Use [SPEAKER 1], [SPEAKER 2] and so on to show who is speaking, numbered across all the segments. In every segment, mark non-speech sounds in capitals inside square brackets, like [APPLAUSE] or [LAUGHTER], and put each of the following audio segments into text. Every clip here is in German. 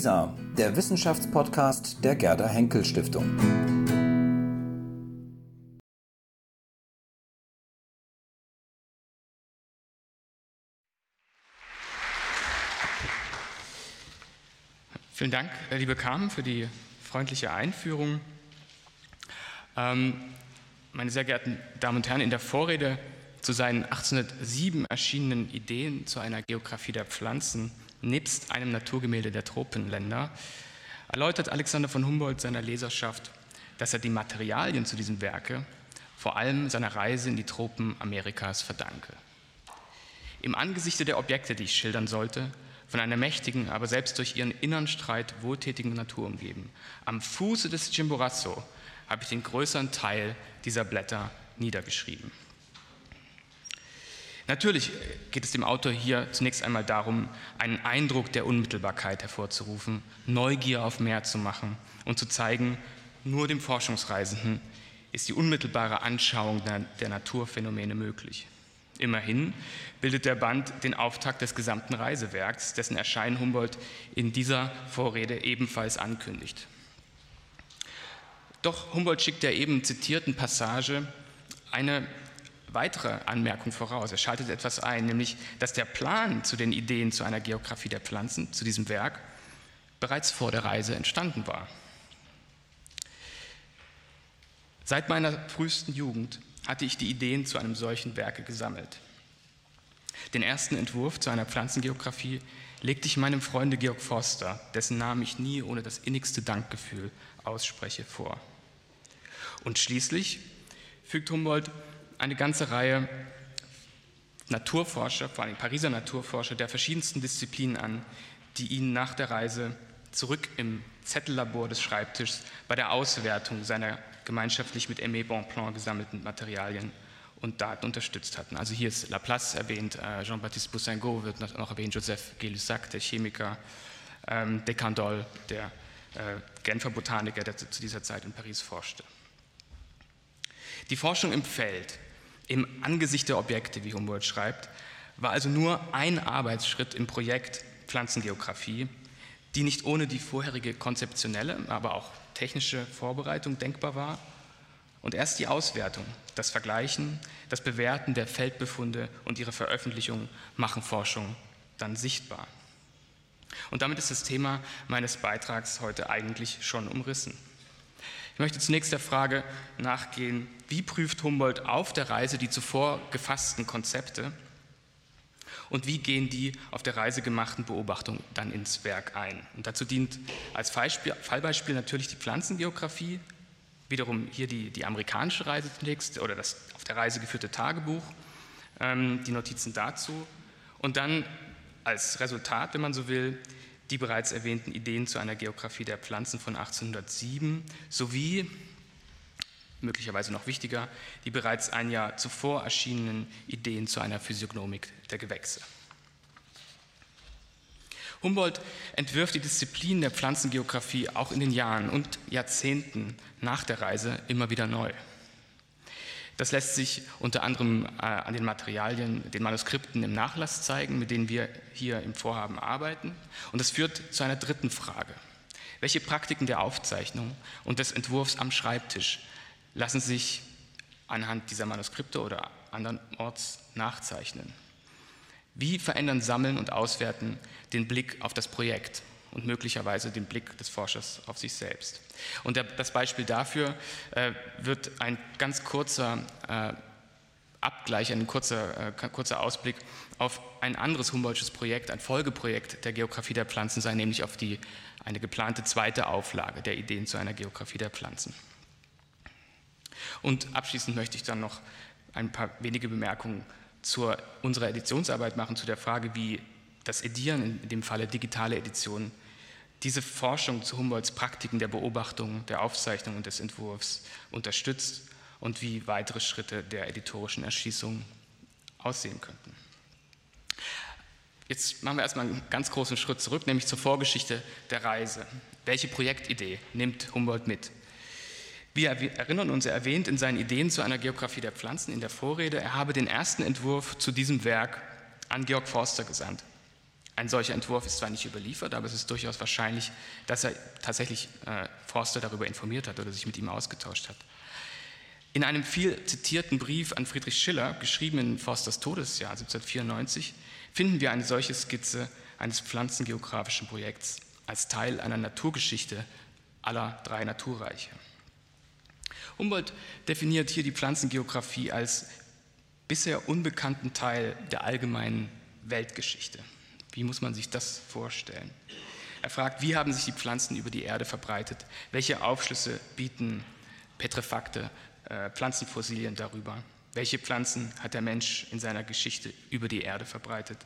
[SPEAKER 1] WISA, der Wissenschaftspodcast der Gerda Henkel Stiftung.
[SPEAKER 2] Vielen Dank, äh, liebe Carmen, für die freundliche Einführung. Ähm, meine sehr geehrten Damen und Herren, in der Vorrede zu seinen 1807 erschienenen Ideen zu einer Geographie der Pflanzen nebst einem Naturgemälde der Tropenländer erläutert Alexander von Humboldt seiner Leserschaft, dass er die Materialien zu diesem Werke vor allem seiner Reise in die Tropen Amerikas verdanke. Im Angesichte der Objekte, die ich schildern sollte, von einer mächtigen, aber selbst durch ihren inneren Streit wohltätigen Natur umgeben, am Fuße des Chimborazo habe ich den größeren Teil dieser Blätter niedergeschrieben. Natürlich geht es dem Autor hier zunächst einmal darum, einen Eindruck der Unmittelbarkeit hervorzurufen, Neugier auf mehr zu machen und zu zeigen, nur dem Forschungsreisenden ist die unmittelbare Anschauung der Naturphänomene möglich. Immerhin bildet der Band den Auftakt des gesamten Reisewerks, dessen Erscheinen Humboldt in dieser Vorrede ebenfalls ankündigt. Doch Humboldt schickt der eben zitierten Passage eine weitere Anmerkung voraus. Er schaltet etwas ein, nämlich, dass der Plan zu den Ideen zu einer Geographie der Pflanzen, zu diesem Werk, bereits vor der Reise entstanden war. Seit meiner frühesten Jugend hatte ich die Ideen zu einem solchen Werke gesammelt. Den ersten Entwurf zu einer Pflanzengeographie legte ich meinem Freunde Georg Forster, dessen Namen ich nie ohne das innigste Dankgefühl ausspreche, vor. Und schließlich fügt Humboldt eine ganze Reihe Naturforscher, vor allem Pariser Naturforscher der verschiedensten Disziplinen an, die ihn nach der Reise zurück im Zettellabor des Schreibtischs bei der Auswertung seiner gemeinschaftlich mit Aimé Bonpland gesammelten Materialien und Daten unterstützt hatten. Also hier ist Laplace erwähnt, äh, Jean-Baptiste Boussingault wird noch erwähnt, Joseph Gay-Lussac, der Chemiker, ähm, Decandol, der äh, Genfer Botaniker, der zu dieser Zeit in Paris forschte. Die Forschung im Feld im Angesicht der Objekte, wie Humboldt schreibt, war also nur ein Arbeitsschritt im Projekt Pflanzengeographie, die nicht ohne die vorherige konzeptionelle, aber auch technische Vorbereitung denkbar war. Und erst die Auswertung, das Vergleichen, das Bewerten der Feldbefunde und ihre Veröffentlichung machen Forschung dann sichtbar. Und damit ist das Thema meines Beitrags heute eigentlich schon umrissen. Ich möchte zunächst der Frage nachgehen, wie prüft Humboldt auf der Reise die zuvor gefassten Konzepte und wie gehen die auf der Reise gemachten Beobachtungen dann ins Werk ein. Und dazu dient als Fallbeispiel natürlich die Pflanzengeografie, wiederum hier die, die amerikanische Reise zunächst oder das auf der Reise geführte Tagebuch, ähm, die Notizen dazu und dann als Resultat, wenn man so will, die bereits erwähnten Ideen zu einer Geographie der Pflanzen von 1807 sowie, möglicherweise noch wichtiger, die bereits ein Jahr zuvor erschienenen Ideen zu einer Physiognomik der Gewächse. Humboldt entwirft die Disziplin der Pflanzengeographie auch in den Jahren und Jahrzehnten nach der Reise immer wieder neu. Das lässt sich unter anderem äh, an den Materialien, den Manuskripten im Nachlass zeigen, mit denen wir hier im Vorhaben arbeiten. Und das führt zu einer dritten Frage. Welche Praktiken der Aufzeichnung und des Entwurfs am Schreibtisch lassen sich anhand dieser Manuskripte oder andernorts nachzeichnen? Wie verändern Sammeln und Auswerten den Blick auf das Projekt? Und möglicherweise den Blick des Forschers auf sich selbst. Und der, das Beispiel dafür äh, wird ein ganz kurzer äh, Abgleich, ein kurzer, äh, kurzer Ausblick auf ein anderes Humboldtsches Projekt, ein Folgeprojekt der Geografie der Pflanzen sein, nämlich auf die, eine geplante zweite Auflage der Ideen zu einer Geografie der Pflanzen. Und abschließend möchte ich dann noch ein paar wenige Bemerkungen zu unserer Editionsarbeit machen, zu der Frage, wie das Edieren, in dem Falle digitale Editionen, diese Forschung zu Humboldts Praktiken der Beobachtung, der Aufzeichnung und des Entwurfs unterstützt und wie weitere Schritte der editorischen Erschließung aussehen könnten. Jetzt machen wir erstmal einen ganz großen Schritt zurück, nämlich zur Vorgeschichte der Reise. Welche Projektidee nimmt Humboldt mit? Wir erinnern uns, er erwähnt in seinen Ideen zu einer Geografie der Pflanzen in der Vorrede, er habe den ersten Entwurf zu diesem Werk an Georg Forster gesandt Ein solcher Entwurf ist zwar nicht überliefert, aber es ist durchaus wahrscheinlich, dass er tatsächlich äh, Forster darüber informiert hat oder sich mit ihm ausgetauscht hat. In einem viel zitierten Brief an Friedrich Schiller, geschrieben in Forsters Todesjahr 1794, finden wir eine solche Skizze eines pflanzengeografischen Projekts als Teil einer Naturgeschichte aller drei Naturreiche. Humboldt definiert hier die Pflanzengeografie als bisher unbekannten Teil der allgemeinen Weltgeschichte. Wie muss man sich das vorstellen? Er fragt, wie haben sich die Pflanzen über die Erde verbreitet? Welche Aufschlüsse bieten Petrefakte, äh, Pflanzenfossilien darüber? Welche Pflanzen hat der Mensch in seiner Geschichte über die Erde verbreitet?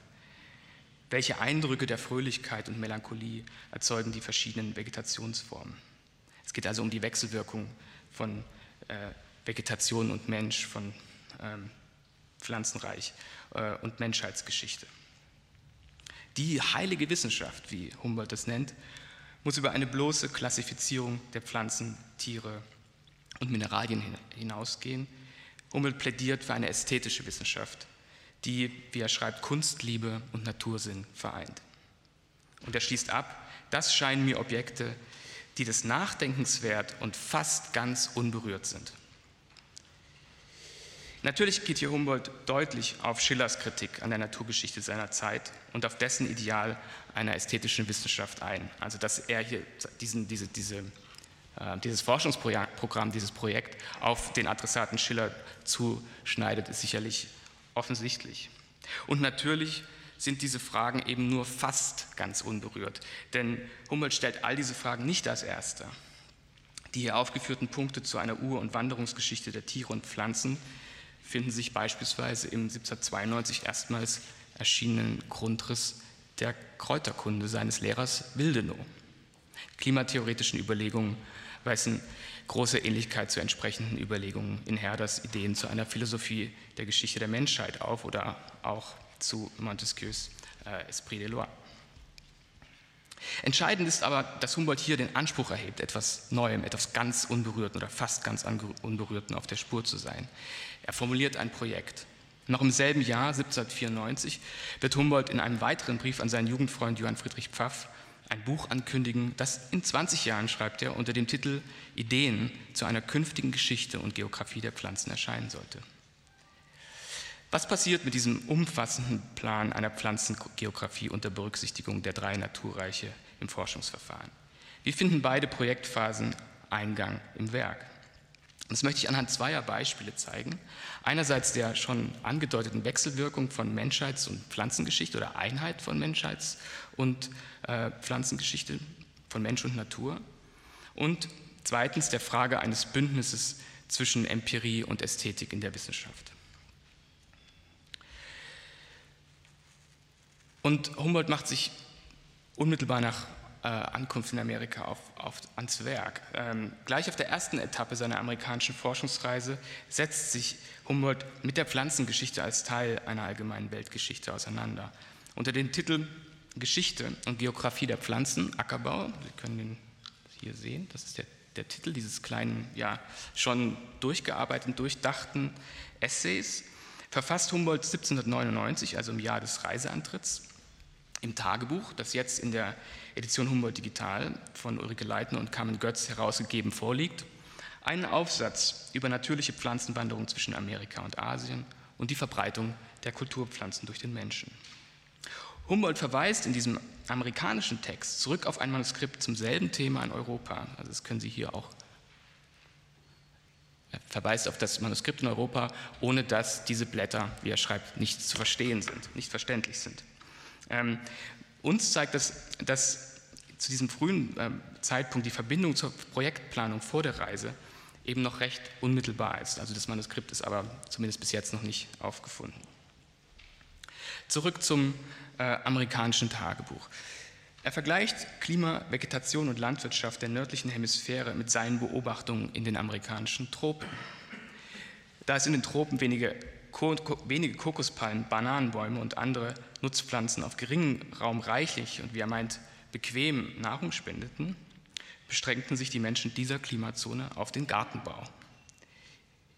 [SPEAKER 2] Welche Eindrücke der Fröhlichkeit und Melancholie erzeugen die verschiedenen Vegetationsformen? Es geht also um die Wechselwirkung von äh, Vegetation und Mensch, von ähm, Pflanzenreich äh, und Menschheitsgeschichte. Die heilige Wissenschaft, wie Humboldt es nennt, muss über eine bloße Klassifizierung der Pflanzen, Tiere und Mineralien hinausgehen. Humboldt plädiert für eine ästhetische Wissenschaft, die, wie er schreibt, Kunstliebe und Natursinn vereint. Und er schließt ab, das scheinen mir Objekte, die des Nachdenkens wert und fast ganz unberührt sind. Natürlich geht hier Humboldt deutlich auf Schillers Kritik an der Naturgeschichte seiner Zeit und auf dessen Ideal einer ästhetischen Wissenschaft ein. Also dass er hier diesen, diese, diese, äh, dieses Forschungsprogramm, dieses Projekt auf den Adressaten Schiller zuschneidet, ist sicherlich offensichtlich. Und natürlich sind diese Fragen eben nur fast ganz unberührt, denn Humboldt stellt all diese Fragen nicht als erster. Die hier aufgeführten Punkte zu einer Ur- und Wanderungsgeschichte der Tiere und Pflanzen finden sich beispielsweise im 1792 erstmals erschienenen Grundriss der Kräuterkunde seines Lehrers Willdenow. Klimatheoretischen Überlegungen weisen große Ähnlichkeit zu entsprechenden Überlegungen in Herders Ideen zu einer Philosophie der Geschichte der Menschheit auf oder auch zu Montesquieus äh, Esprit de Loi. Entscheidend ist aber, dass Humboldt hier den Anspruch erhebt, etwas Neuem, etwas ganz Unberührten oder fast ganz Unberührten auf der Spur zu sein. Er formuliert ein Projekt. Noch im selben Jahr, 1794, wird Humboldt in einem weiteren Brief an seinen Jugendfreund Johann Friedrich Pfaff ein Buch ankündigen, das in 20 Jahren, schreibt er, unter dem Titel Ideen zu einer künftigen Geschichte und Geografie der Pflanzen erscheinen sollte. Was passiert mit diesem umfassenden Plan einer Pflanzengeografie unter Berücksichtigung der drei Naturreiche im Forschungsverfahren? Wie finden beide Projektphasen Eingang im Werk? Das möchte ich anhand zweier Beispiele zeigen. Einerseits der schon angedeuteten Wechselwirkung von Menschheits- und Pflanzengeschichte oder Einheit von Menschheits- und äh, Pflanzengeschichte, von Mensch und Natur. Und zweitens der Frage eines Bündnisses zwischen Empirie und Ästhetik in der Wissenschaft. Und Humboldt macht sich unmittelbar nach äh, Ankunft in Amerika auf, auf, ans Werk. Ähm, gleich auf der ersten Etappe seiner amerikanischen Forschungsreise setzt sich Humboldt mit der Pflanzengeschichte als Teil einer allgemeinen Weltgeschichte auseinander. Unter dem Titel Geschichte und Geografie der Pflanzen, Ackerbau, Sie können den hier sehen, das ist der, der Titel dieses kleinen, ja, schon durchgearbeiteten, durchdachten Essays, verfasst Humboldt 1799, also im Jahr des Reiseantritts, im Tagebuch, das jetzt in der Edition Humboldt Digital von Ulrike Leitner und Carmen Götz herausgegeben vorliegt, einen Aufsatz über natürliche Pflanzenwanderung zwischen Amerika und Asien und die Verbreitung der Kulturpflanzen durch den Menschen. Humboldt verweist in diesem amerikanischen Text zurück auf ein Manuskript zum selben Thema in Europa. Also das können Sie hier auch. Er verweist auf das Manuskript in Europa, ohne dass diese Blätter, wie er schreibt, nicht zu verstehen sind, nicht verständlich sind. Ähm, uns zeigt das, dass zu diesem frühen ähm, Zeitpunkt die Verbindung zur Projektplanung vor der Reise eben noch recht unmittelbar ist. Also das Manuskript ist aber zumindest bis jetzt noch nicht aufgefunden. Zurück zum äh, amerikanischen Tagebuch. Er vergleicht Klima, Vegetation und Landwirtschaft der nördlichen Hemisphäre mit seinen Beobachtungen in den amerikanischen Tropen. Da es in den Tropen wenige wenige Kokospalmen, Bananenbäume und andere Nutzpflanzen auf geringem Raum reichlich und wie er meint, bequem Nahrung spendeten, beschränkten sich die Menschen dieser Klimazone auf den Gartenbau.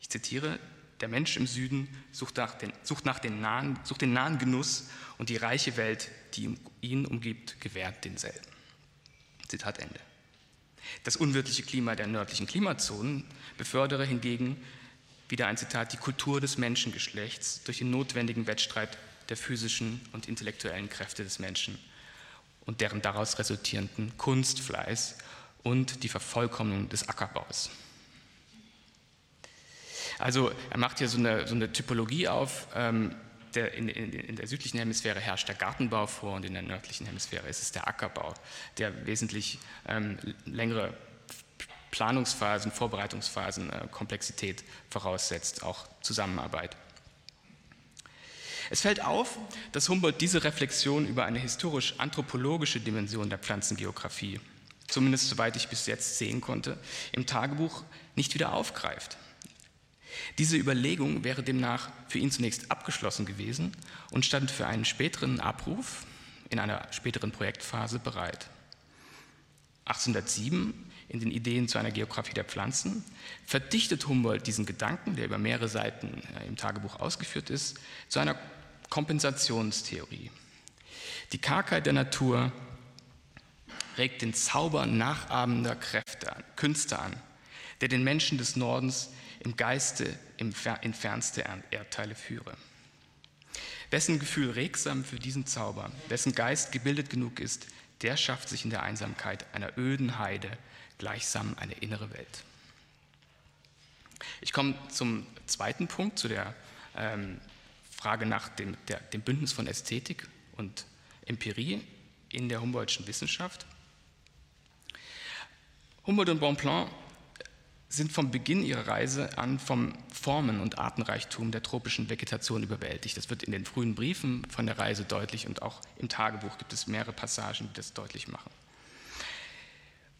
[SPEAKER 2] Ich zitiere, Der Mensch im Süden sucht nach, den, sucht nach den nahen, sucht den nahen Genuss und die reiche Welt, die ihn umgibt, gewährt denselben. Zitat Ende. Das unwirtliche Klima der nördlichen Klimazonen befördere hingegen, wieder ein Zitat, die Kultur des Menschengeschlechts durch den notwendigen Wettstreit der physischen und intellektuellen Kräfte des Menschen und deren daraus resultierenden Kunstfleiß und die Vervollkommnung des Ackerbaus. Also er macht hier so eine, so eine Typologie auf. Ähm, der, in, in, in, der südlichen Hemisphäre herrscht der Gartenbau vor und in der nördlichen Hemisphäre ist es der Ackerbau, der wesentlich ähm, längere Planungsphasen, Vorbereitungsphasen, äh, Komplexität voraussetzt, auch Zusammenarbeit. Es fällt auf, dass Humboldt diese Reflexion über eine historisch-anthropologische Dimension der Pflanzengeographie, zumindest soweit ich bis jetzt sehen konnte, im Tagebuch nicht wieder aufgreift. Diese Überlegung wäre demnach für ihn zunächst abgeschlossen gewesen und stand für einen späteren Abruf in einer späteren Projektphase bereit. 1807 in den Ideen zu einer Geografie der Pflanzen verdichtet Humboldt diesen Gedanken, der über mehrere Seiten äh, im Tagebuch ausgeführt ist, zu einer Kompensationstheorie. Die Kargheit der Natur regt den Zauber nachahmender Kräfte an, Künste an, der den Menschen des Nordens im Geiste in fernste Erdteile führe. Wessen Gefühl regsam für diesen Zauber, wessen Geist gebildet genug ist, der schafft sich in der Einsamkeit einer öden Heide gleichsam eine innere Welt. Ich komme zum zweiten Punkt, zu der ähm, Frage nach dem, der, dem Bündnis von Ästhetik und Empirie in der Humboldtschen Wissenschaft. Humboldt und Bonpland sind vom Beginn ihrer Reise an vom Formen- und Artenreichtum der tropischen Vegetation überwältigt. Das wird in den frühen Briefen von der Reise deutlich und auch im Tagebuch gibt es mehrere Passagen, die das deutlich machen.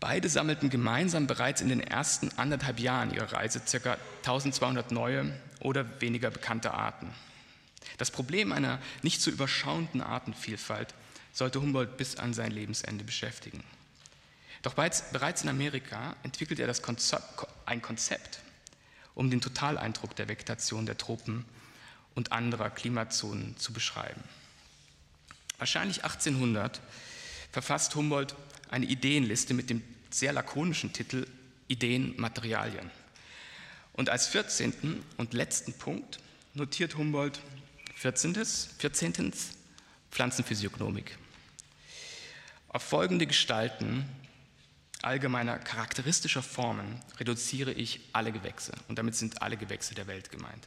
[SPEAKER 2] Beide sammelten gemeinsam bereits in den ersten anderthalb Jahren ihrer Reise ca. 1200 neue oder weniger bekannte Arten. Das Problem einer nicht zu überschauenden Artenvielfalt sollte Humboldt bis an sein Lebensende beschäftigen. Doch bereits in Amerika entwickelt er Konzept, ein Konzept, um den Totaleindruck der Vegetation der Tropen und anderer Klimazonen zu beschreiben. Wahrscheinlich 1800 verfasst Humboldt eine Ideenliste mit dem sehr lakonischen Titel Ideen, Materialien. Und als 14. und letzten Punkt notiert Humboldt 14. 14. Pflanzenphysiognomik. Auf folgende Gestalten allgemeiner charakteristischer Formen reduziere ich alle Gewächse. Und damit sind alle Gewächse der Welt gemeint.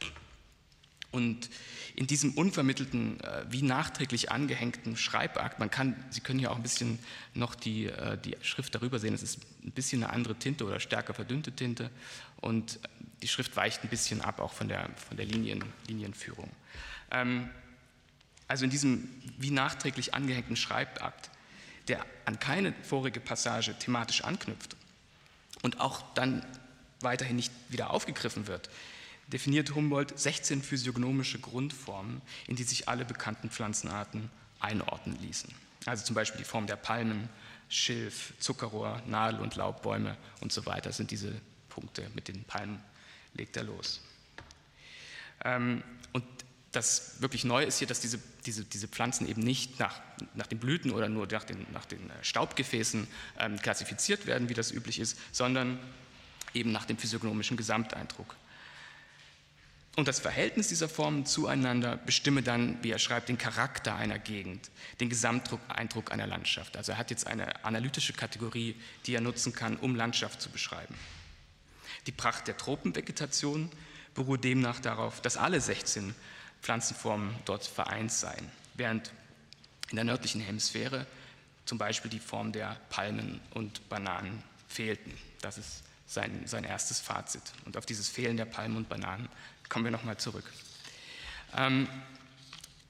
[SPEAKER 2] Und in diesem unvermittelten, äh, wie nachträglich angehängten Schreibakt, man kann, Sie können hier auch ein bisschen noch die, äh, die Schrift darüber sehen, es ist ein bisschen eine andere Tinte oder stärker verdünnte Tinte und die Schrift weicht ein bisschen ab, auch von der, von der Linien, Linienführung. Ähm, also in diesem wie nachträglich angehängten Schreibakt der an keine vorige Passage thematisch anknüpft und auch dann weiterhin nicht wieder aufgegriffen wird, definiert Humboldt 16 physiognomische Grundformen, in die sich alle bekannten Pflanzenarten einordnen ließen. Also zum Beispiel die Form der Palmen, Schilf, Zuckerrohr, Nadel- und Laubbäume und so weiter sind diese Punkte. Mit den Palmen legt er los. Ähm, und das wirklich Neue ist hier, dass diese, diese, diese Pflanzen eben nicht nach, nach den Blüten oder nur nach den, nach den äh, Staubgefäßen ähm, klassifiziert werden, wie das üblich ist, sondern eben nach dem physiognomischen Gesamteindruck. Und das Verhältnis dieser Formen zueinander bestimme dann, wie er schreibt, den Charakter einer Gegend, den Gesamteindruck einer Landschaft. Also er hat jetzt eine analytische Kategorie, die er nutzen kann, um Landschaft zu beschreiben. Die Pracht der Tropenvegetation beruht demnach darauf, dass alle 16 Pflanzenformen dort vereint seien, während in der nördlichen Hemisphäre zum Beispiel die Form der Palmen und Bananen fehlten. Das ist sein, sein erstes Fazit. Und auf dieses Fehlen der Palmen und Bananen kommen wir nochmal zurück. Ähm,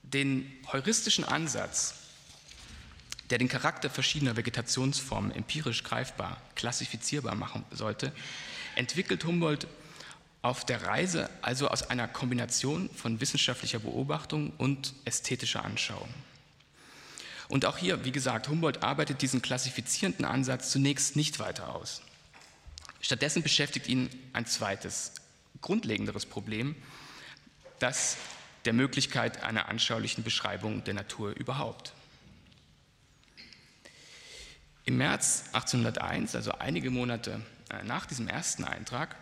[SPEAKER 2] den heuristischen Ansatz, der den Charakter verschiedener Vegetationsformen empirisch greifbar, klassifizierbar machen sollte, entwickelt Humboldt auf der Reise also aus einer Kombination von wissenschaftlicher Beobachtung und ästhetischer Anschauung. Und auch hier, wie gesagt, Humboldt arbeitet diesen klassifizierenden Ansatz zunächst nicht weiter aus. Stattdessen beschäftigt ihn ein zweites, grundlegenderes Problem, das der Möglichkeit einer anschaulichen Beschreibung der Natur überhaupt. Im März 1801, also einige Monate äh, nach diesem ersten Eintrag,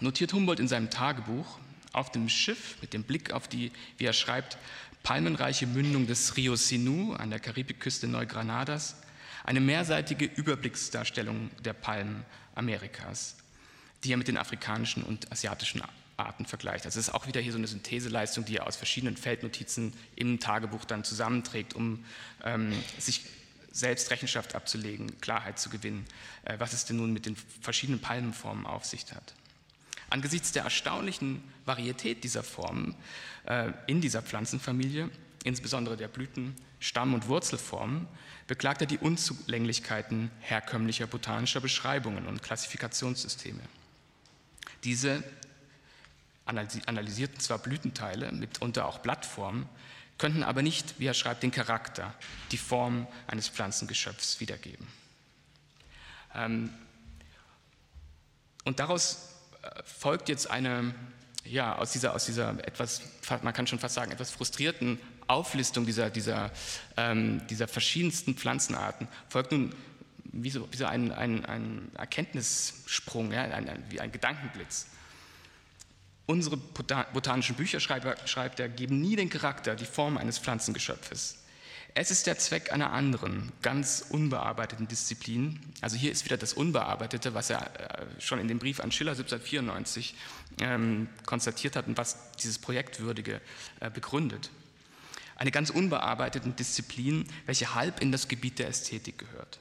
[SPEAKER 2] notiert Humboldt in seinem Tagebuch auf dem Schiff mit dem Blick auf die, wie er schreibt, palmenreiche Mündung des Rio Sinu an der Karibikküste Neugranadas eine mehrseitige Überblicksdarstellung der Palmen Amerikas, die er mit den afrikanischen und asiatischen Arten vergleicht. Also es ist auch wieder hier so eine Syntheseleistung, die er aus verschiedenen Feldnotizen im Tagebuch dann zusammenträgt, um ähm, sich selbst Rechenschaft abzulegen, Klarheit zu gewinnen, äh, was es denn nun mit den verschiedenen Palmenformen auf sich hat. Angesichts der erstaunlichen Varietät dieser Formen äh, in dieser Pflanzenfamilie, insbesondere der Blüten, Stamm- und Wurzelformen, beklagt er die Unzulänglichkeiten herkömmlicher botanischer Beschreibungen und Klassifikationssysteme. Diese analysierten zwar Blütenteile, mitunter auch Blattformen, könnten aber nicht, wie er schreibt, den Charakter, die Form eines Pflanzengeschöpfs wiedergeben. Ähm, und daraus äh, folgt jetzt eine, ja, aus dieser, aus dieser etwas, man kann schon fast sagen, etwas frustrierten Auflistung dieser, dieser, ähm, dieser verschiedensten Pflanzenarten, folgt nun wie so, wie so ein, ein, ein Erkenntnissprung, ja, ein, ein, wie ein Gedankenblitz. Unsere botanischen Bücher, schreibt, er, geben nie den Charakter, die Form eines Pflanzengeschöpfes. Es ist der Zweck einer anderen, ganz unbearbeiteten Disziplin. Also hier ist wieder das Unbearbeitete, was er äh, schon in dem Brief an Schiller 1794 ähm, konstatiert hat und was dieses Projektwürdige äh, begründet. Eine ganz unbearbeitete Disziplin, welche halb in das Gebiet der Ästhetik gehört.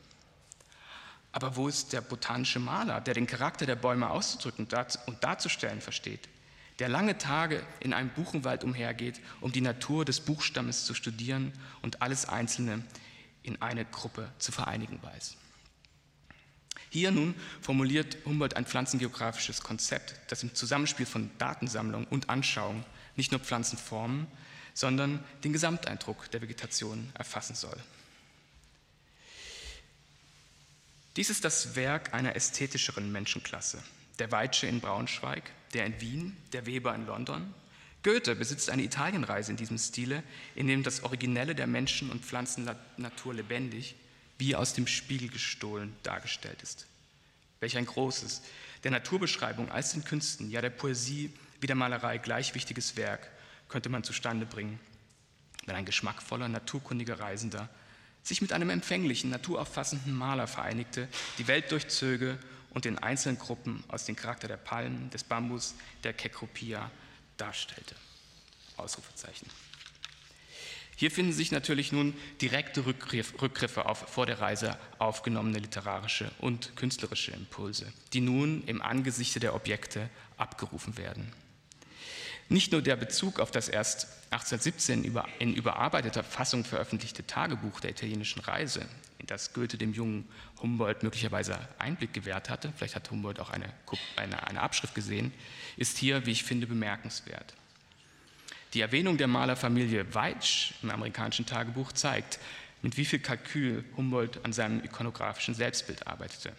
[SPEAKER 2] Aber wo ist der botanische Maler, der den Charakter der Bäume auszudrücken und darzustellen versteht? der lange Tage in einem Buchenwald umhergeht, um die Natur des Buchstammes zu studieren und alles Einzelne in eine Gruppe zu vereinigen weiß. Hier nun formuliert Humboldt ein pflanzengeografisches Konzept, das im Zusammenspiel von Datensammlung und Anschauung nicht nur Pflanzenformen, sondern den Gesamteindruck der Vegetation erfassen soll. Dies ist das Werk einer ästhetischeren Menschenklasse, der Weitsche in Braunschweig, der in Wien, der Weber in London. Goethe besitzt eine Italienreise in diesem Stile, in dem das Originelle der Menschen- und Pflanzennatur lebendig, wie aus dem Spiegel gestohlen, dargestellt ist. Welch ein großes, der Naturbeschreibung als den Künsten, ja der Poesie wie der Malerei gleich wichtiges Werk könnte man zustande bringen, wenn ein geschmackvoller, naturkundiger Reisender sich mit einem empfänglichen, naturauffassenden Maler vereinigte, die Welt durchzöge und den einzelnen Gruppen aus dem Charakter der Palmen, des Bambus, der Kekropia darstellte. Ausrufezeichen. Hier finden sich natürlich nun direkte Rückgriffe auf vor der Reise aufgenommene literarische und künstlerische Impulse, die nun im Angesichte der Objekte abgerufen werden. Nicht nur der Bezug auf das erst 1817 in überarbeiteter Fassung veröffentlichte Tagebuch der italienischen Reise in das Goethe dem jungen Humboldt möglicherweise Einblick gewährt hatte, vielleicht hat Humboldt auch eine, eine, eine Abschrift gesehen, ist hier, wie ich finde, bemerkenswert. Die Erwähnung der Malerfamilie Weitsch im amerikanischen Tagebuch zeigt, mit wie viel Kalkül Humboldt an seinem ikonografischen Selbstbild arbeitete.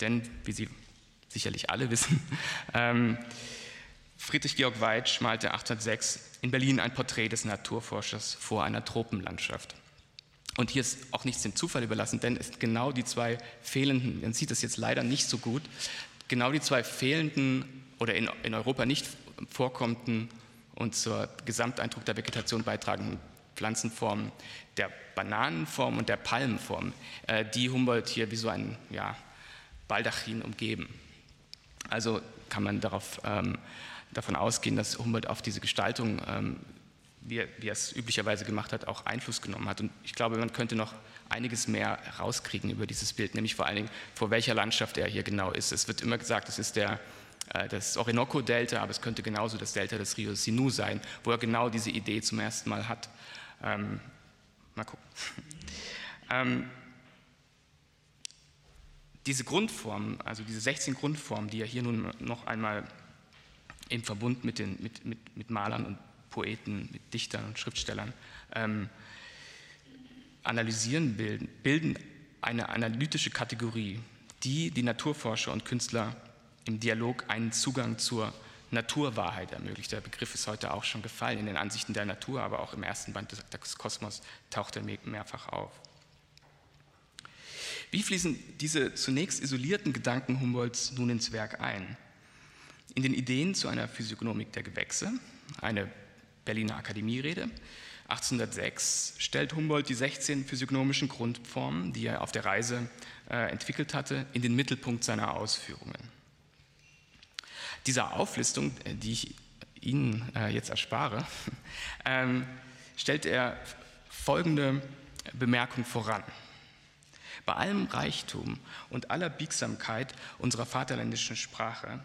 [SPEAKER 2] Denn, wie Sie sicherlich alle wissen, [LAUGHS] ähm, Friedrich Georg Weitsch malte 1806 in Berlin ein Porträt des Naturforschers vor einer Tropenlandschaft. Und hier ist auch nichts dem Zufall überlassen, denn es sind genau die zwei fehlenden, man sieht das jetzt leider nicht so gut, genau die zwei fehlenden oder in, in Europa nicht vorkommenden und zur Gesamteindruck der Vegetation beitragenden Pflanzenformen der Bananenform und der Palmenform, äh, die Humboldt hier wie so ein ja, Baldachin umgeben. Also kann man darauf, ähm, davon ausgehen, dass Humboldt auf diese Gestaltung ähm, wie er, wie er es üblicherweise gemacht hat, auch Einfluss genommen hat. Und ich glaube, man könnte noch einiges mehr herauskriegen über dieses Bild, nämlich vor allen Dingen, vor welcher Landschaft er hier genau ist. Es wird immer gesagt, es ist der, äh, das Orinoco-Delta, aber es könnte genauso das Delta des Rio Sinu sein, wo er genau diese Idee zum ersten Mal hat. Ähm, mal gucken. [LAUGHS] ähm, diese Grundformen, also diese 16 Grundformen, die er hier nun noch einmal im Verbund mit, den, mit, mit, mit Malern und Poeten, mit Dichtern und Schriftstellern ähm, analysieren, bilden, bilden eine analytische Kategorie, die die Naturforscher und Künstler im Dialog einen Zugang zur Naturwahrheit ermöglicht. Der Begriff ist heute auch schon gefallen in den Ansichten der Natur, aber auch im ersten Band des Kosmos taucht er mehrfach auf. Wie fließen diese zunächst isolierten Gedanken Humboldts nun ins Werk ein? In den Ideen zu einer Physiognomik der Gewächse, eine Berliner Akademierede, 1806 stellt Humboldt die 16 physiognomischen Grundformen, die er auf der Reise äh, entwickelt hatte, in den Mittelpunkt seiner Ausführungen. Dieser Auflistung, äh, die ich Ihnen äh, jetzt erspare, [LAUGHS] ähm, stellt er folgende Bemerkung voran. Bei allem Reichtum und aller Biegsamkeit unserer vaterländischen Sprache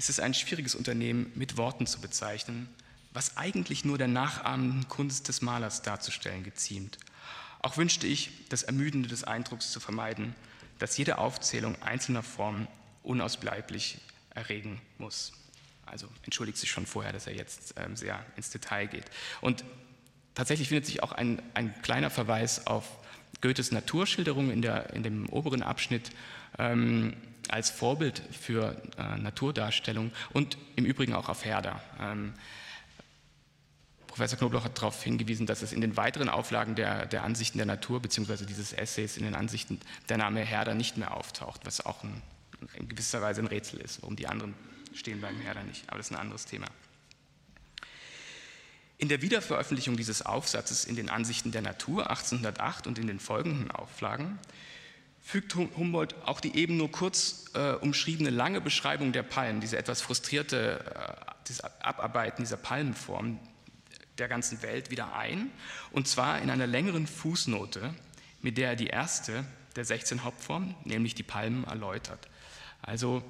[SPEAKER 2] ist es ein schwieriges Unternehmen, mit Worten zu bezeichnen, was eigentlich nur der nachahmenden Kunst des Malers darzustellen geziemt. Auch wünschte ich, das Ermüdende des Eindrucks zu vermeiden, dass jede Aufzählung einzelner Formen unausbleiblich erregen muss. Also entschuldigt sich schon vorher, dass er jetzt ähm, sehr ins Detail geht. Und tatsächlich findet sich auch ein, ein kleiner Verweis auf Goethes Naturschilderung in, der, in dem oberen Abschnitt ähm, als Vorbild für äh, Naturdarstellung und im Übrigen auch auf Herder. Ähm, Professor Knobloch hat darauf hingewiesen, dass es in den weiteren Auflagen der, der Ansichten der Natur beziehungsweise dieses Essays in den Ansichten der Name Herder nicht mehr auftaucht, was auch ein, in gewisser Weise ein Rätsel ist, warum die anderen stehen beim Herder nicht. Aber das ist ein anderes Thema. In der Wiederveröffentlichung dieses Aufsatzes in den Ansichten der Natur 1808 und in den folgenden Auflagen fügt Humboldt auch die eben nur kurz äh, umschriebene lange Beschreibung der Palmen, diese etwas frustrierte äh, Abarbeiten dieser Palmenform, der ganzen Welt wieder ein, und zwar in einer längeren Fußnote, mit der er die erste der 16 Hauptformen, nämlich die Palmen, erläutert. Also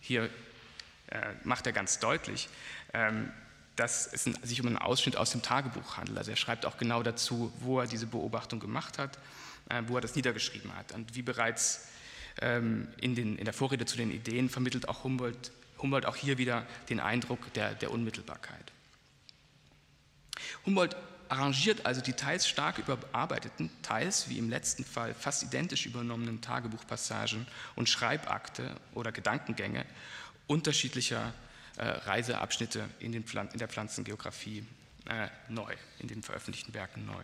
[SPEAKER 2] hier äh, macht er ganz deutlich, ähm, dass es sich um einen Ausschnitt aus dem Tagebuch handelt. Also er schreibt auch genau dazu, wo er diese Beobachtung gemacht hat, äh, wo er das niedergeschrieben hat. Und wie bereits ähm, in, den, in der Vorrede zu den Ideen vermittelt auch Humboldt Humboldt auch hier wieder den Eindruck der, der Unmittelbarkeit. Humboldt arrangiert also die teils stark überarbeiteten, teils wie im letzten Fall fast identisch übernommenen Tagebuchpassagen und Schreibakte oder Gedankengänge unterschiedlicher Reiseabschnitte in, in, der Pflanzengeografie äh, neu, in den veröffentlichten Werken neu.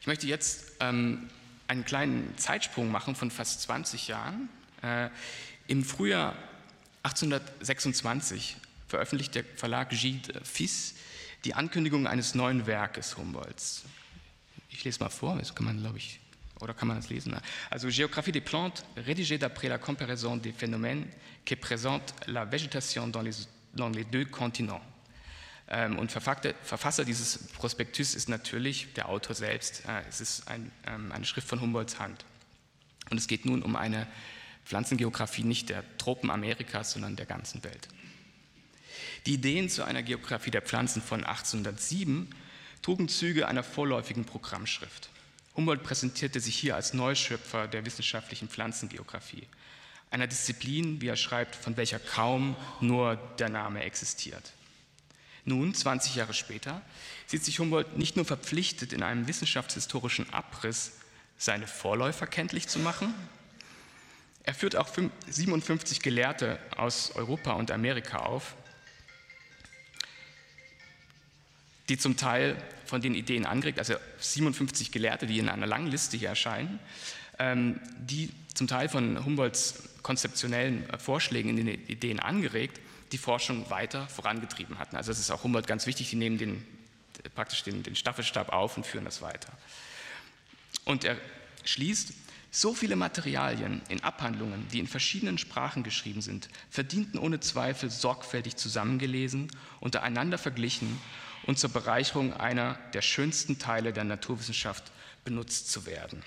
[SPEAKER 2] Ich möchte jetzt ähm, einen kleinen Zeitsprung machen von fast 20 Jahren. Äh, im Frühjahr 1826 veröffentlicht der Verlag Gide Fils die Ankündigung eines neuen Werkes Humboldts. Ich lese mal vor, das kann man, glaube ich, oder kann man das lesen? Also Géographie des plantes, rédigée d'après la comparaison des phénomènes qui présentent la végétation dans les, dans les deux continents. Ähm, und Verfasser dieses Prospektus ist natürlich der Autor selbst. Äh, es ist ein, ähm, eine Schrift von Humboldts Hand. Und es geht nun um eine Pflanzengeografie nicht der Tropen Amerikas, sondern der ganzen Welt. Die Ideen zu einer Geografie der Pflanzen von 1807 trugen Züge einer vorläufigen Programmschrift. Humboldt präsentierte sich hier als Neuschöpfer der wissenschaftlichen Pflanzengeografie, einer Disziplin, wie er schreibt, von welcher kaum nur der Name existiert. Nun, 20 Jahre später, sieht sich Humboldt nicht nur verpflichtet, in einem wissenschaftshistorischen Abriss seine Vorläufer kenntlich zu machen, er führt auch 57 Gelehrte aus Europa und Amerika auf, die zum Teil von den Ideen angeregt, also 57 Gelehrte, die in einer langen Liste hier erscheinen, ähm, die zum Teil von Humboldts konzeptionellen Vorschlägen in den Ideen angeregt, die Forschung weiter vorangetrieben hatten. Also das ist auch Humboldt ganz wichtig, die nehmen den, praktisch den, den Staffelstab auf und führen das weiter. Und er schließt, so viele Materialien in Abhandlungen, die in verschiedenen Sprachen geschrieben sind, verdienten ohne Zweifel sorgfältig zusammengelesen, untereinander verglichen und zur Bereicherung einer der schönsten Teile der Naturwissenschaft benutzt zu werden.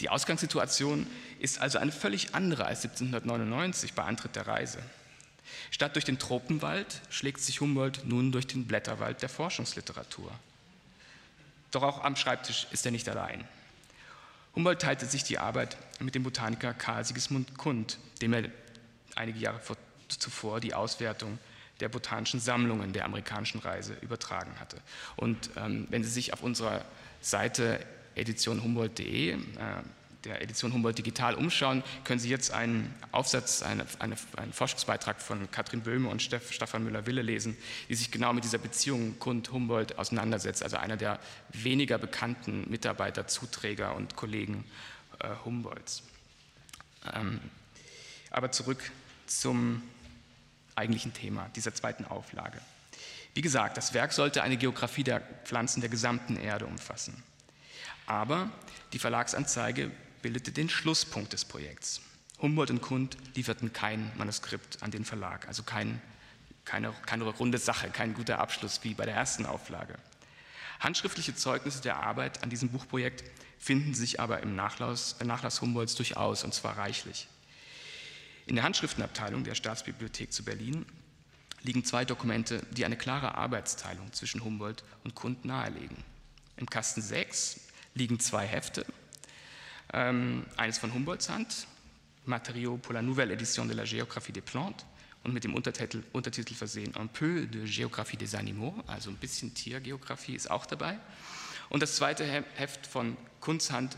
[SPEAKER 2] Die Ausgangssituation ist also eine völlig andere als 1799 bei Antritt der Reise. Statt durch den Tropenwald schlägt sich Humboldt nun durch den Blätterwald der Forschungsliteratur. Doch auch am Schreibtisch ist er nicht allein. Humboldt teilte sich die Arbeit mit dem Botaniker Karl Sigismund Kund, dem er einige Jahre zuvor die Auswertung der botanischen Sammlungen der amerikanischen Reise übertragen hatte. Und ähm, wenn Sie sich auf unserer Seite editionhumboldt.de äh, der Edition Humboldt Digital umschauen, können Sie jetzt einen Aufsatz, eine, eine, einen Forschungsbeitrag von Katrin Böhme und Steff, Stefan Müller-Wille lesen, die sich genau mit dieser Beziehung Kund-Humboldt auseinandersetzt, also einer der weniger bekannten Mitarbeiter, Zuträger und Kollegen äh, Humboldts. Ähm, aber zurück zum eigentlichen Thema dieser zweiten Auflage. Wie gesagt, das Werk sollte eine Geografie der Pflanzen der gesamten Erde umfassen. Aber die Verlagsanzeige bildete den Schlusspunkt des Projekts. Humboldt und Kund lieferten kein Manuskript an den Verlag, also kein, keine, keine runde Sache, kein guter Abschluss wie bei der ersten Auflage. Handschriftliche Zeugnisse der Arbeit an diesem Buchprojekt finden sich aber im Nachlass, Nachlass Humboldts durchaus, und zwar reichlich. In der Handschriftenabteilung der Staatsbibliothek zu Berlin liegen zwei Dokumente, die eine klare Arbeitsteilung zwischen Humboldt und Kund nahelegen. Im Kasten 6 liegen zwei Hefte, ähm, eines von Humboldts Hand, Matériaux pour la nouvelle édition de la géographie des plantes, und mit dem Untertitel, Untertitel versehen Un peu de géographie des animaux, also ein bisschen Tiergeografie ist auch dabei. Und das zweite Heft von Kunsthand,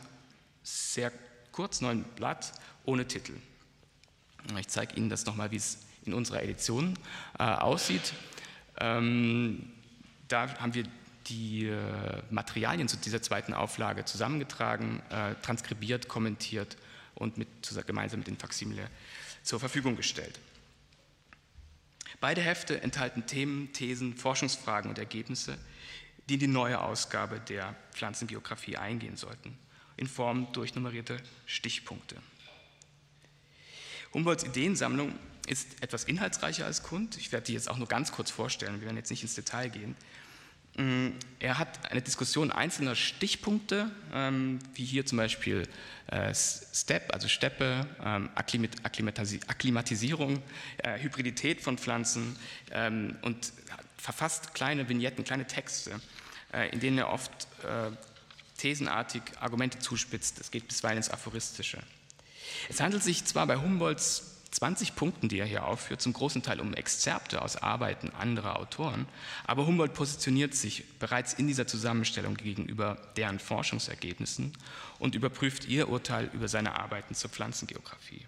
[SPEAKER 2] sehr kurz, neun Blatt, ohne Titel. Ich zeige Ihnen das nochmal, wie es in unserer Edition äh, aussieht. Ähm, da haben wir die äh, Materialien zu dieser zweiten Auflage zusammengetragen, äh, transkribiert, kommentiert und mit, gemeinsam mit den Faximile zur Verfügung gestellt. Beide Hefte enthalten Themen, Thesen, Forschungsfragen und Ergebnisse, die in die neue Ausgabe der Pflanzengeografie eingehen sollten, in Form durchnummerierte Stichpunkte. Humboldts Ideensammlung ist etwas inhaltsreicher als Kund. Ich werde die jetzt auch nur ganz kurz vorstellen, wir werden jetzt nicht ins Detail gehen. Mm, er hat eine Diskussion einzelner Stichpunkte, ähm, wie hier zum Beispiel äh, Step, also Steppe, ähm, Akklimatisierung, äh, Hybridität von Pflanzen ähm, und verfasst kleine Vignetten, kleine Texte, äh, in denen er oft thesenartig Argumente zuspitzt. Es geht bisweilen ins Aphoristische. Es handelt sich zwar bei Humboldts 20 Punkten, die er hier aufführt, zum großen Teil um Exzerpte aus Arbeiten anderer Autoren, aber Humboldt positioniert sich bereits in dieser Zusammenstellung gegenüber deren Forschungsergebnissen und überprüft ihr Urteil über seine Arbeiten zur Pflanzengeografie.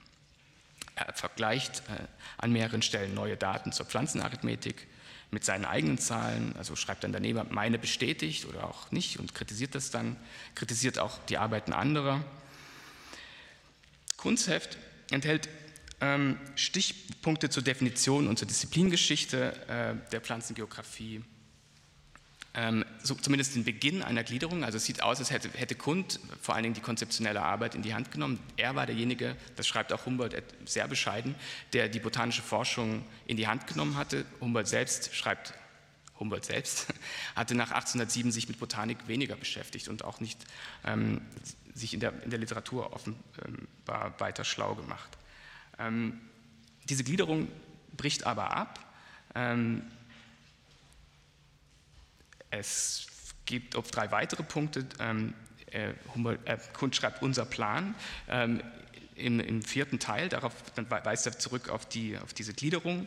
[SPEAKER 2] Er vergleicht äh, an mehreren Stellen neue Daten zur Pflanzenarithmetik mit seinen eigenen Zahlen, also schreibt dann daneben, meine bestätigt oder auch nicht und kritisiert das dann, kritisiert auch die Arbeiten anderer. Kunstheft enthält ähm, Stichpunkte zur Definition und zur Disziplingeschichte äh, der Pflanzengeografie. Ähm, so zumindest den Beginn einer Gliederung. Also es sieht aus, als hätte, hätte Kund vor allen Dingen die konzeptionelle Arbeit in die Hand genommen. Er war derjenige, das schreibt auch Humboldt sehr bescheiden, der die botanische Forschung in die Hand genommen hatte. Humboldt selbst schreibt, Humboldt selbst [LAUGHS] hatte nach 1807 sich mit Botanik weniger beschäftigt und auch nicht ähm, sich in der, in der Literatur offenbar weiter schlau gemacht. Ähm, diese Gliederung bricht aber ab. Ähm, es gibt auf drei weitere Punkte. Ähm, äh, äh, Kund schreibt unser Plan. Ähm, im, im, vierten Teil, darauf weist er zurück auf, die, auf diese Gliederung.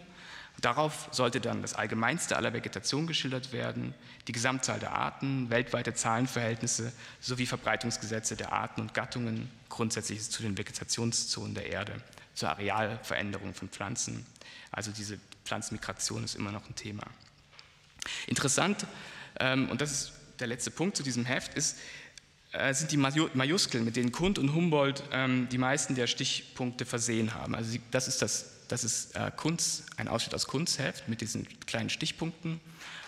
[SPEAKER 2] Darauf sollte dann das Allgemeinste aller Vegetation geschildert werden, die Gesamtzahl der Arten, weltweite Zahlenverhältnisse sowie Verbreitungsgesetze der Arten und Gattungen, Grundsätzliches zu den Vegetationszonen der Erde zur Arealveränderung von Pflanzen. Also diese Pflanzenmigration ist immer noch ein Thema. Interessant, ähm, und das ist der letzte Punkt zu diesem Heft, ist, äh, sind die Majuskeln, mit denen Kund und Humboldt ähm, die meisten der Stichpunkte versehen haben. Also das ist, das, das ist äh, Kunst, ein Ausschnitt aus Kunstheft mit diesen kleinen Stichpunkten.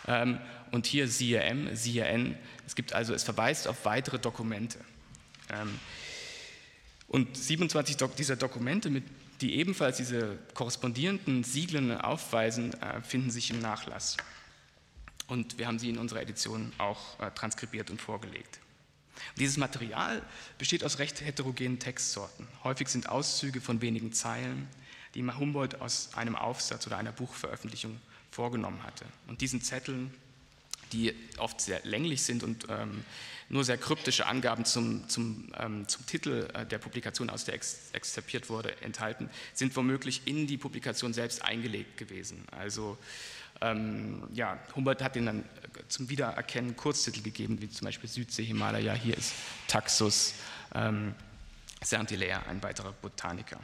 [SPEAKER 2] Ähm, und hier siehe M, siehe N. Es gibt also, es verweist auf weitere Dokumente. Und 27 dieser Dokumente, die ebenfalls diese korrespondierenden Siegeln aufweisen, äh, finden sich im Nachlass. Und wir haben sie in unserer Edition auch äh, transkribiert und vorgelegt. Dieses Material besteht aus recht heterogenen Textsorten. Häufig sind Auszüge von wenigen Zeilen, die Humboldt aus einem Aufsatz oder einer Buchveröffentlichung vorgenommen hatte. Und diesen Zetteln, die oft sehr länglich sind und ähm, nur sehr kryptische Angaben zum, zum, ähm, zum Titel äh, der Publikation, aus der ex exzerpiert wurde, enthalten, sind womöglich in die Publikation selbst eingelegt gewesen. Also ähm, ja, Humboldt hat ihnen dann äh, zum Wiedererkennen Kurztitel gegeben, wie zum Beispiel Südsee, Himalaya, hier ist Taxus ähm, Saint-Hilaire, ein weiterer Botaniker,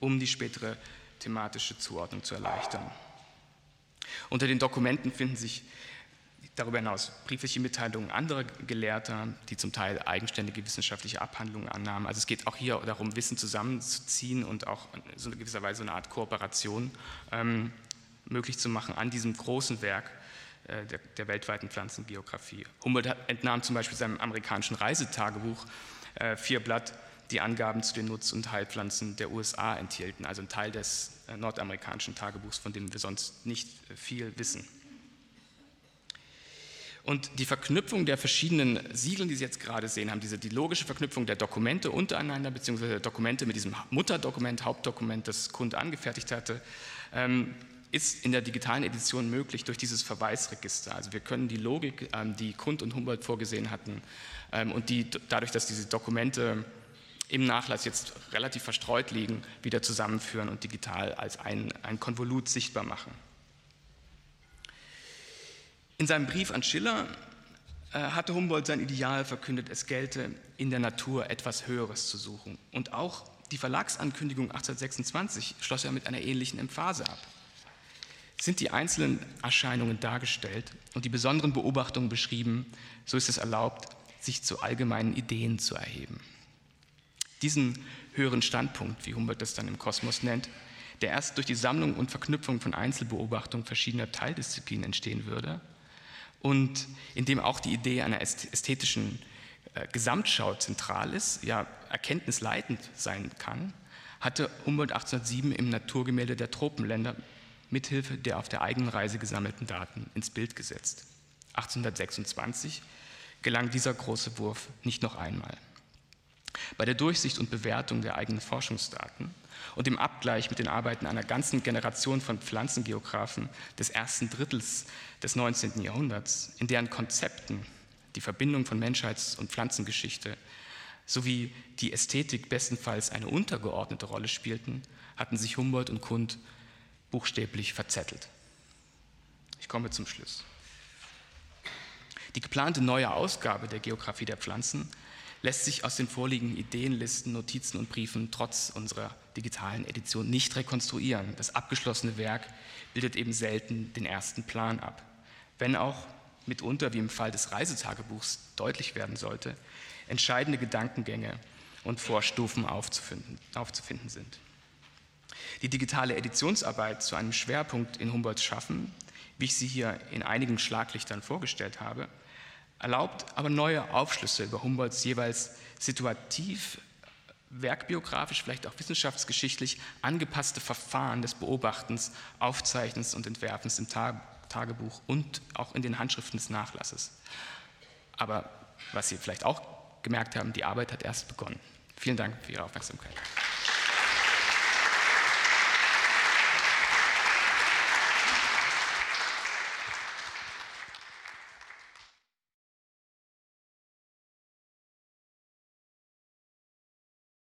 [SPEAKER 2] um die spätere thematische Zuordnung zu erleichtern. Unter den Dokumenten finden sich darüber hinaus briefliche Mitteilungen anderer Gelehrter, die zum Teil eigenständige wissenschaftliche Abhandlungen annahmen. Also es geht auch hier darum, Wissen zusammenzuziehen und auch in so gewisser Weise eine Art Kooperation ähm, möglich zu machen an diesem großen Werk äh, der, der, weltweiten Pflanzengeografie. Humboldt entnahm zum Beispiel seinem amerikanischen Reisetagebuch äh, vier Blatt, die Angaben zu den Nutz- und Heilpflanzen der USA enthielten, also ein Teil des äh, nordamerikanischen Tagebuchs, von dem wir sonst nicht äh, viel wissen. Und die Verknüpfung der verschiedenen Siegel, die Sie jetzt gerade sehen, haben diese die logische Verknüpfung der Dokumente untereinander, beziehungsweise Dokumente mit diesem Mutterdokument, Hauptdokument, das Kunde angefertigt hatte, ähm, ist in der digitalen Edition möglich durch dieses Verweisregister. Also wir können die Logik, ähm, die Kund und Humboldt vorgesehen hatten, ähm, und die dadurch, dass diese Dokumente im Nachlass jetzt relativ verstreut liegen, wieder zusammenführen und digital als ein, ein Konvolut sichtbar machen. In seinem Brief an Schiller äh, hatte Humboldt sein Ideal verkündet, es gelte in der Natur etwas Höheres zu suchen. Und auch die Verlagsankündigung 1826 schloss er mit einer ähnlichen Emphase ab. Sind die einzelnen Erscheinungen dargestellt und die besonderen Beobachtungen beschrieben, so ist es erlaubt, sich zu allgemeinen Ideen zu erheben. Diesen höheren Standpunkt, wie Humboldt das dann im Kosmos nennt, der erst durch die Sammlung und Verknüpfung von Einzelbeobachtungen verschiedener Teildisziplinen entstehen würde und in dem auch die Idee einer ästhetischen äh, Gesamtschau zentral ist, ja erkenntnisleitend sein kann, hatte Humboldt 1807 im Naturgemälde der Tropenländer mithilfe der auf der eigenen Reise gesammelten Daten ins Bild gesetzt. 1826 gelang dieser große Wurf nicht noch einmal. Bei der Durchsicht und Bewertung der eigenen Forschungsdaten und dem Abgleich mit den Arbeiten einer ganzen Generation von Pflanzengeografen des ersten Drittels des 19. Jahrhunderts, in deren Konzepten die Verbindung von Menschheits- und Pflanzengeschichte sowie die Ästhetik bestenfalls eine untergeordnete Rolle spielten, hatten sich Humboldt und Kund buchstäblich verzettelt. Ich komme zum Schluss. Die geplante neue Ausgabe der Geographie der Pflanzen lässt sich aus den vorliegenden Ideenlisten, Notizen und Briefen trotz unserer digitalen Edition nicht rekonstruieren. Das abgeschlossene Werk bildet eben selten den ersten Plan ab. Wenn auch mitunter, wie im Fall des Reisetagebuchs deutlich werden sollte, entscheidende Gedankengänge und Vorstufen aufzufinden, aufzufinden sind. Die digitale Editionsarbeit zu einem Schwerpunkt in Humboldts Schaffen, wie ich sie hier in einigen Schlaglichtern vorgestellt habe, erlaubt aber neue Aufschlüsse über Humboldts jeweils situativ, werkbiografisch, vielleicht auch wissenschaftsgeschichtlich angepasste Verfahren des Beobachtens, Aufzeichnens und Entwerfens im Tagebuch und auch in den Handschriften des Nachlasses. Aber was Sie vielleicht auch gemerkt haben, die Arbeit hat erst begonnen. Vielen Dank für Ihre Aufmerksamkeit.